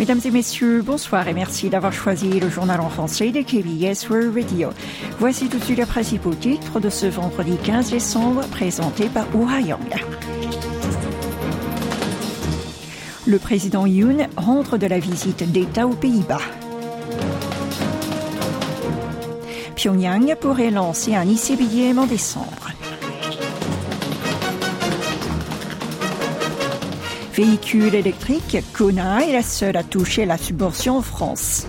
Mesdames et messieurs, bonsoir et merci d'avoir choisi le journal en français de KBS World Radio. Voici tout de suite les principaux titres de ce vendredi 15 décembre présenté par Young. Le président Yoon rentre de la visite d'État aux Pays-Bas. Pyongyang pourrait lancer un ICBM en décembre. Véhicule électrique, Kona est la seule à toucher la subvention en France.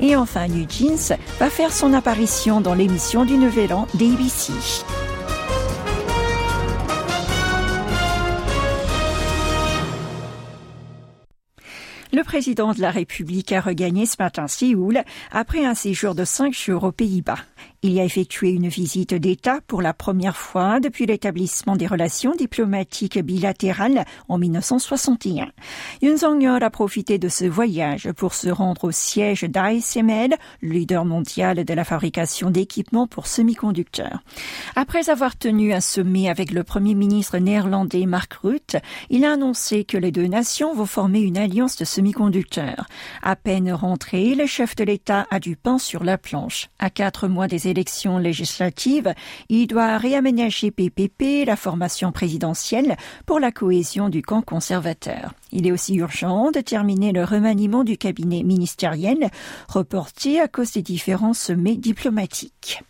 Et enfin, New Jeans va faire son apparition dans l'émission du Nouvel An d'ABC. Le président de la République a regagné ce matin Séoul après un séjour de cinq jours aux Pays-Bas. Il y a effectué une visite d'État pour la première fois depuis l'établissement des relations diplomatiques bilatérales en 1961. Yun Song-yeol a profité de ce voyage pour se rendre au siège d'ASML, leader mondial de la fabrication d'équipements pour semi-conducteurs. Après avoir tenu un sommet avec le premier ministre néerlandais Mark Rutte, il a annoncé que les deux nations vont former une alliance de semi-conducteurs. À peine rentré, le chef de l'État a du pain sur la planche. À quatre mois des élections législatives, il doit réaménager PPP, la formation présidentielle, pour la cohésion du camp conservateur. Il est aussi urgent de terminer le remaniement du cabinet ministériel, reporté à cause des différents sommets diplomatiques.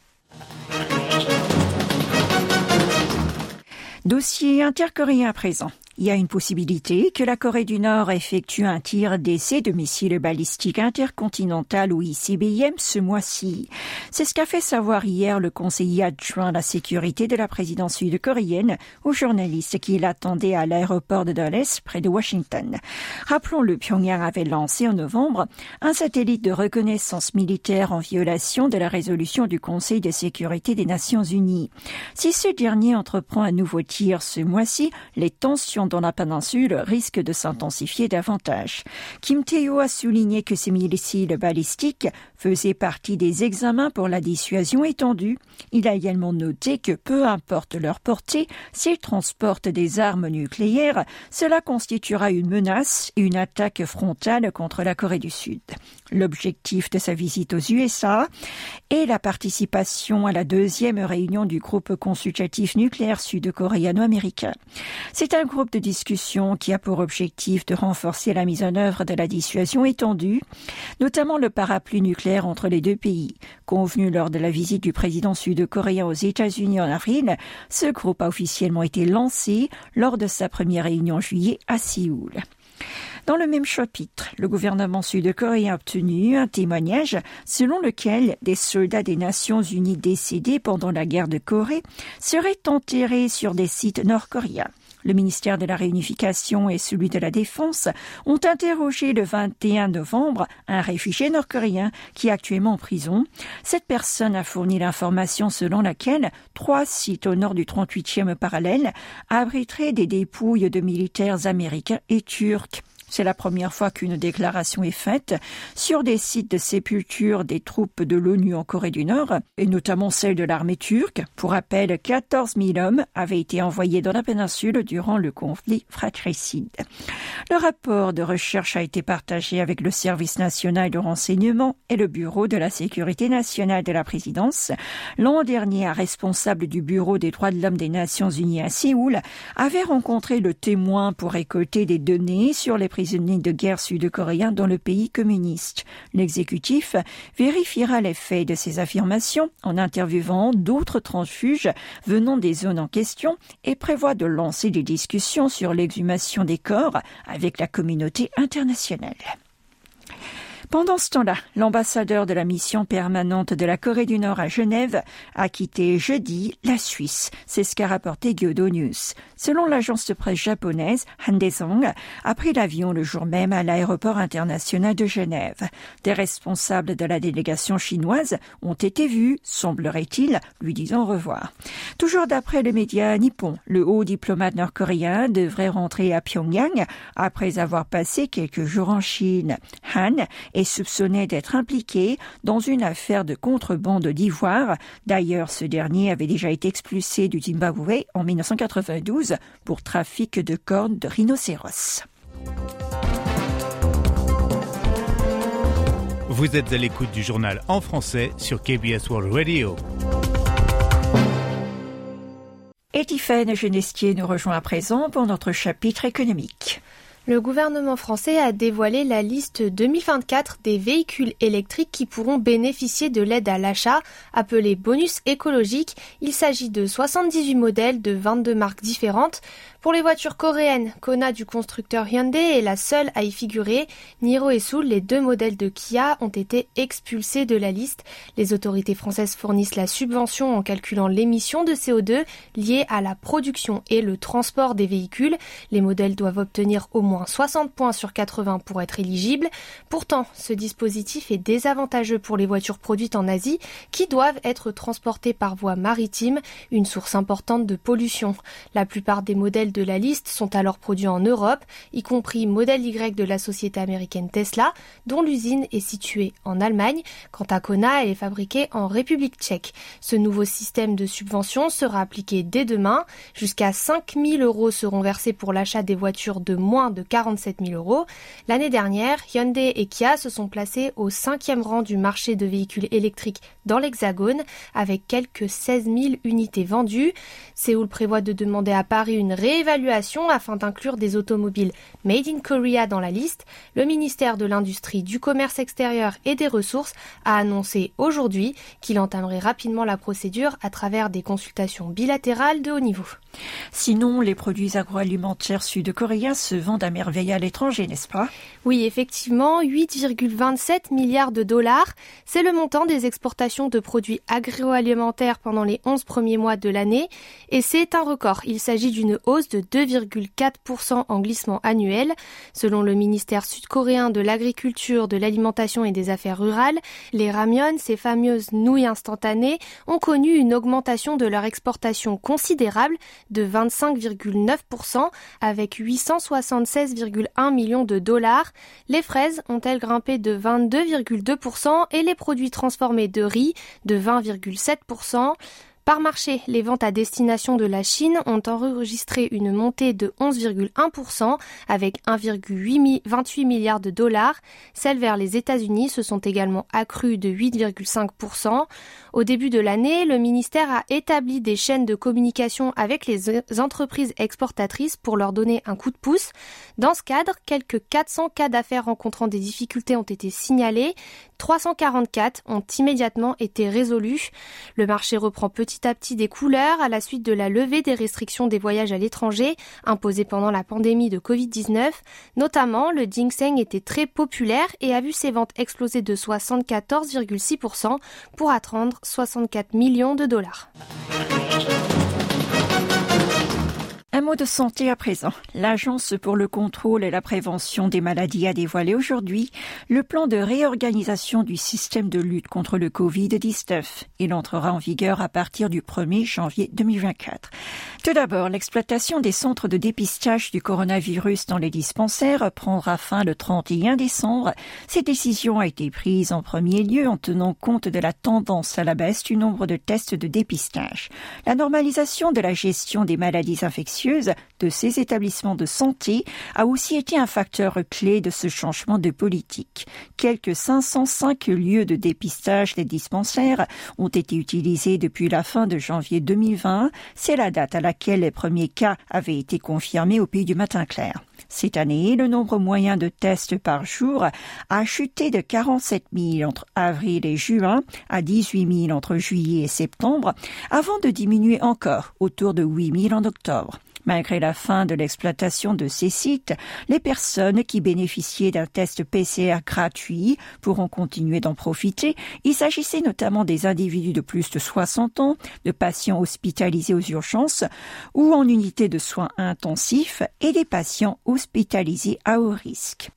Dossier intercoréen à présent il y a une possibilité que la Corée du Nord effectue un tir d'essai de missiles balistiques intercontinental ou ICBM ce mois-ci. C'est ce qu'a fait savoir hier le conseiller adjoint à la sécurité de la présidence sud-coréenne aux journalistes qui l'attendaient à l'aéroport de Dulles près de Washington. Rappelons-le, Pyongyang avait lancé en novembre un satellite de reconnaissance militaire en violation de la résolution du Conseil de sécurité des Nations Unies. Si ce dernier entreprend un nouveau tir ce mois-ci, les tensions dans la péninsule risque de s'intensifier davantage. Kim Tae-ho a souligné que ces missiles balistiques faisaient partie des examens pour la dissuasion étendue. Il a également noté que peu importe leur portée, s'ils transportent des armes nucléaires, cela constituera une menace et une attaque frontale contre la Corée du Sud. L'objectif de sa visite aux USA est la participation à la deuxième réunion du groupe consultatif nucléaire sud-coréano-américain. C'est un groupe de discussion qui a pour objectif de renforcer la mise en œuvre de la dissuasion étendue, notamment le parapluie nucléaire entre les deux pays. Convenu lors de la visite du président sud-coréen aux États-Unis en avril, ce groupe a officiellement été lancé lors de sa première réunion en juillet à Séoul. Dans le même chapitre, le gouvernement sud-coréen a obtenu un témoignage selon lequel des soldats des Nations Unies décédés pendant la guerre de Corée seraient enterrés sur des sites nord-coréens. Le ministère de la Réunification et celui de la Défense ont interrogé le 21 novembre un réfugié nord-coréen qui est actuellement en prison. Cette personne a fourni l'information selon laquelle trois sites au nord du 38e parallèle abriteraient des dépouilles de militaires américains et turcs. C'est la première fois qu'une déclaration est faite sur des sites de sépulture des troupes de l'ONU en Corée du Nord, et notamment celle de l'armée turque. Pour rappel, 14 000 hommes avaient été envoyés dans la péninsule durant le conflit fratricide. Le rapport de recherche a été partagé avec le Service national de renseignement et le Bureau de la sécurité nationale de la présidence. L'an dernier, un responsable du Bureau des droits de l'homme des Nations unies à Séoul avait rencontré le témoin pour récolter des données sur les prisonniers de guerre sud-coréens dans le pays communiste. L'exécutif vérifiera les faits de ces affirmations en interviewant d'autres transfuges venant des zones en question et prévoit de lancer des discussions sur l'exhumation des corps avec la communauté internationale. Pendant ce temps-là, l'ambassadeur de la mission permanente de la Corée du Nord à Genève a quitté jeudi la Suisse. C'est ce qu'a rapporté Gyodo News. Selon l'agence de presse japonaise, Han Dae-song a pris l'avion le jour même à l'aéroport international de Genève. Des responsables de la délégation chinoise ont été vus, semblerait-il, lui disant au revoir. Toujours d'après le média nippon, le haut diplomate nord-coréen devrait rentrer à Pyongyang après avoir passé quelques jours en Chine. Han est soupçonné d'être impliqué dans une affaire de contrebande d'ivoire. D'ailleurs, ce dernier avait déjà été expulsé du Zimbabwe en 1992 pour trafic de cornes de rhinocéros. Vous êtes à l'écoute du journal en français sur KBS World Radio. Et Genestier nous rejoint à présent pour notre chapitre économique. Le gouvernement français a dévoilé la liste 2024 des véhicules électriques qui pourront bénéficier de l'aide à l'achat, appelée bonus écologique. Il s'agit de 78 modèles de 22 marques différentes. Pour les voitures coréennes, Kona du constructeur Hyundai est la seule à y figurer. Niro et Soul, les deux modèles de Kia, ont été expulsés de la liste. Les autorités françaises fournissent la subvention en calculant l'émission de CO2 liée à la production et le transport des véhicules. Les modèles doivent obtenir au moins 60 points sur 80 pour être éligibles. Pourtant, ce dispositif est désavantageux pour les voitures produites en Asie qui doivent être transportées par voie maritime, une source importante de pollution. La plupart des modèles de la liste sont alors produits en Europe, y compris modèle Y de la société américaine Tesla, dont l'usine est située en Allemagne. Quant à Kona, elle est fabriquée en République tchèque. Ce nouveau système de subvention sera appliqué dès demain. Jusqu'à 5 000 euros seront versés pour l'achat des voitures de moins de 47 000 euros. L'année dernière, Hyundai et Kia se sont placés au cinquième rang du marché de véhicules électriques dans l'Hexagone, avec quelques 16 000 unités vendues. Séoul prévoit de demander à Paris une ré afin d'inclure des automobiles Made in Korea dans la liste, le ministère de l'Industrie, du Commerce extérieur et des Ressources a annoncé aujourd'hui qu'il entamerait rapidement la procédure à travers des consultations bilatérales de haut niveau. Sinon, les produits agroalimentaires sud-coréens se vendent à merveille à l'étranger, n'est-ce pas? Oui, effectivement, 8,27 milliards de dollars, c'est le montant des exportations de produits agroalimentaires pendant les 11 premiers mois de l'année, et c'est un record. Il s'agit d'une hausse de 2,4% en glissement annuel. Selon le ministère sud-coréen de l'Agriculture, de l'Alimentation et des Affaires rurales, les ramyeon, ces fameuses nouilles instantanées, ont connu une augmentation de leur exportation considérable de 25,9% avec 876,1 millions de dollars. Les fraises ont-elles grimpé de 22,2% et les produits transformés de riz de 20,7%. Par marché, les ventes à destination de la Chine ont enregistré une montée de 11,1% avec 1,28 milliards de dollars. Celles vers les États-Unis se sont également accrues de 8,5%. Au début de l'année, le ministère a établi des chaînes de communication avec les entreprises exportatrices pour leur donner un coup de pouce. Dans ce cadre, quelques 400 cas d'affaires rencontrant des difficultés ont été signalés. 344 ont immédiatement été résolus. Le marché reprend petit à petit des couleurs à la suite de la levée des restrictions des voyages à l'étranger imposées pendant la pandémie de Covid-19. Notamment, le ginseng était très populaire et a vu ses ventes exploser de 74,6% pour atteindre 64 millions de dollars. Un mot de santé à présent. L'Agence pour le contrôle et la prévention des maladies a dévoilé aujourd'hui le plan de réorganisation du système de lutte contre le Covid-19. Il entrera en vigueur à partir du 1er janvier 2024. Tout d'abord, l'exploitation des centres de dépistage du coronavirus dans les dispensaires prendra fin le 31 décembre. Cette décision a été prise en premier lieu en tenant compte de la tendance à la baisse du nombre de tests de dépistage. La normalisation de la gestion des maladies infectieuses de ces établissements de santé a aussi été un facteur clé de ce changement de politique. Quelques 505 lieux de dépistage des dispensaires ont été utilisés depuis la fin de janvier 2020. C'est la date à laquelle les premiers cas avaient été confirmés au pays du matin clair. Cette année, le nombre moyen de tests par jour a chuté de 47 000 entre avril et juin à 18 000 entre juillet et septembre, avant de diminuer encore autour de 8 000 en octobre. Malgré la fin de l'exploitation de ces sites, les personnes qui bénéficiaient d'un test PCR gratuit pourront continuer d'en profiter. Il s'agissait notamment des individus de plus de 60 ans, de patients hospitalisés aux urgences ou en unité de soins intensifs et des patients hospitalisés à haut risque.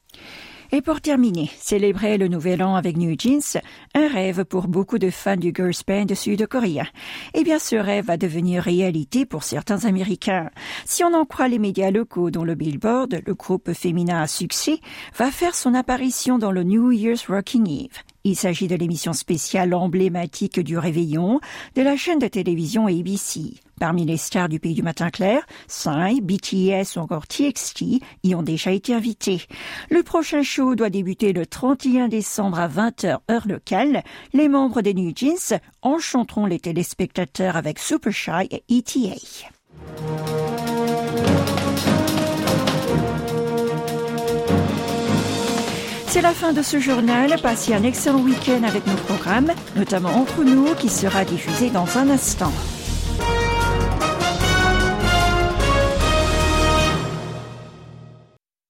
Et pour terminer, célébrer le nouvel an avec New Jeans, un rêve pour beaucoup de fans du girls band sud-coréen. Eh bien, ce rêve va devenir réalité pour certains Américains. Si on en croit les médias locaux dont le Billboard, le groupe féminin à succès, va faire son apparition dans le New Year's Rocking Eve. Il s'agit de l'émission spéciale emblématique du réveillon de la chaîne de télévision ABC. Parmi les stars du pays du matin clair, Psy, BTS ou encore TXT y ont déjà été invités. Le prochain show doit débuter le 31 décembre à 20h heure locale. Les membres des New Jeans enchanteront les téléspectateurs avec Super Shy et ETA. C'est la fin de ce journal. Passez un excellent week-end avec nos programmes, notamment Entre nous, qui sera diffusé dans un instant.